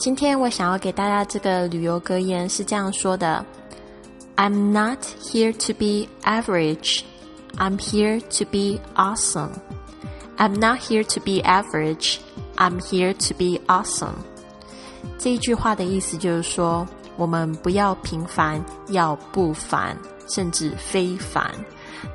今天我想要给大家这个旅游格言是这样说的：I'm not here to be average, I'm here to be awesome. I'm not here to be average, I'm here to be awesome. 这一句话的意思就是说，我们不要平凡，要不凡，甚至非凡。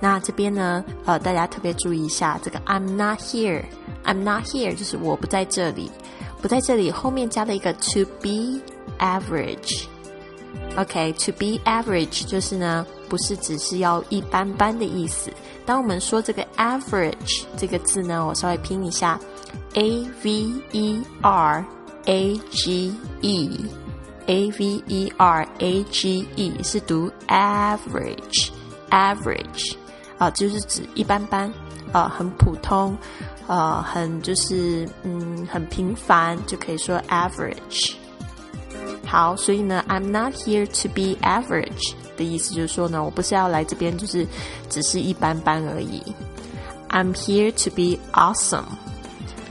那这边呢，呃，大家特别注意一下，这个 I'm not here，I'm not here 就是我不在这里。不在这里，后面加了一个 to be average。OK，to be average 就是呢，不是只是要一般般的意思。当我们说这个 average 这个字呢，我稍微拼一下，a v e r a g e，a v e r a g e 是读 average average，average 啊，就是指一般般啊，很普通。呃，很就是嗯，很平凡，就可以说 average。好，所以呢，I'm not here to be average 的意思就是说呢，我不是要来这边就是只是一般般而已。I'm here to be awesome.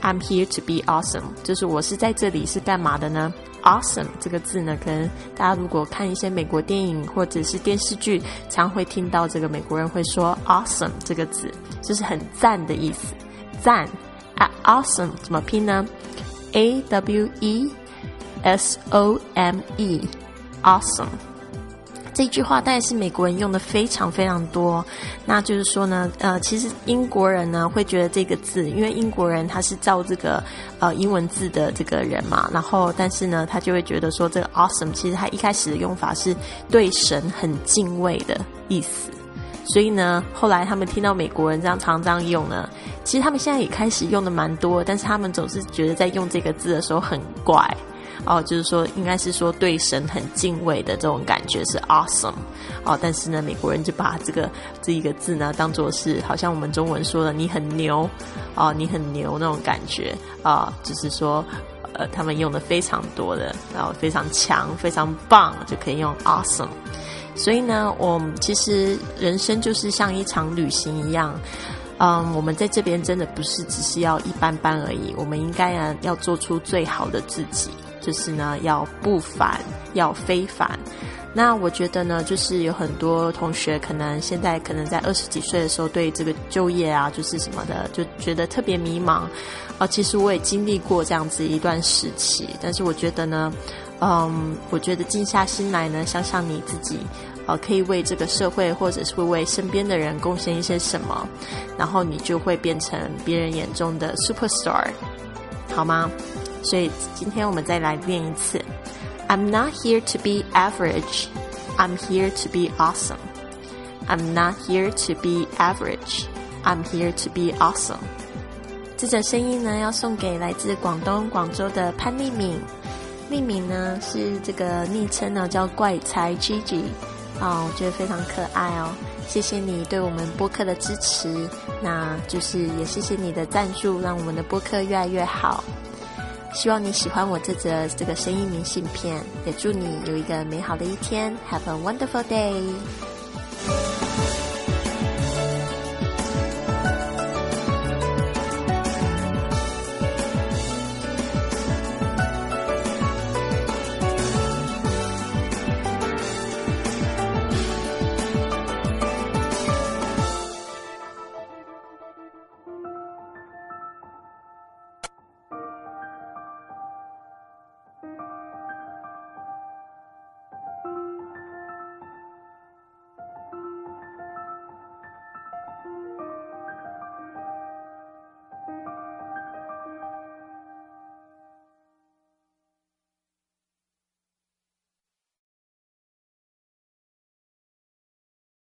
I'm here to be awesome，就是我是在这里是干嘛的呢 ？Awesome 这个字呢，可能大家如果看一些美国电影或者是电视剧，常会听到这个美国人会说 awesome 这个字，就是很赞的意思。赞啊，awesome 怎么拼呢？A W E S O M E，awesome。这句话大概是美国人用的非常非常多。那就是说呢，呃，其实英国人呢会觉得这个字，因为英国人他是造这个呃英文字的这个人嘛，然后但是呢，他就会觉得说这个 awesome 其实他一开始的用法是对神很敬畏的意思。所以呢，后来他们听到美国人这样常这样用呢，其实他们现在也开始用的蛮多，但是他们总是觉得在用这个字的时候很怪哦，就是说应该是说对神很敬畏的这种感觉是 awesome 哦，但是呢，美国人就把这个这一个字呢当做是好像我们中文说的你很牛。哦，你很牛那种感觉。啊，就是说呃他们用的非常多的，然后非常强、非常棒就可以用 awesome。所以呢，我们其实人生就是像一场旅行一样，嗯，我们在这边真的不是只是要一般般而已，我们应该呢要做出最好的自己，就是呢要不凡，要非凡。那我觉得呢，就是有很多同学可能现在可能在二十几岁的时候对这个就业啊，就是什么的，就觉得特别迷茫。啊，其实我也经历过这样子一段时期，但是我觉得呢。嗯，我觉得静下心来呢，想想你自己，呃，可以为这个社会或者是会为身边的人贡献一些什么，然后你就会变成别人眼中的 super star，好吗？所以今天我们再来练一次：I'm not here to be average, I'm here to be awesome. I'm not here to be average, I'm here to be awesome. 这则声音呢，要送给来自广东广州的潘丽敏。命名呢是这个昵称呢叫怪才 Gigi，哦，我觉得非常可爱哦，谢谢你对我们播客的支持，那就是也谢谢你的赞助，让我们的播客越来越好。希望你喜欢我这则这个声音明信片，也祝你有一个美好的一天，Have a wonderful day。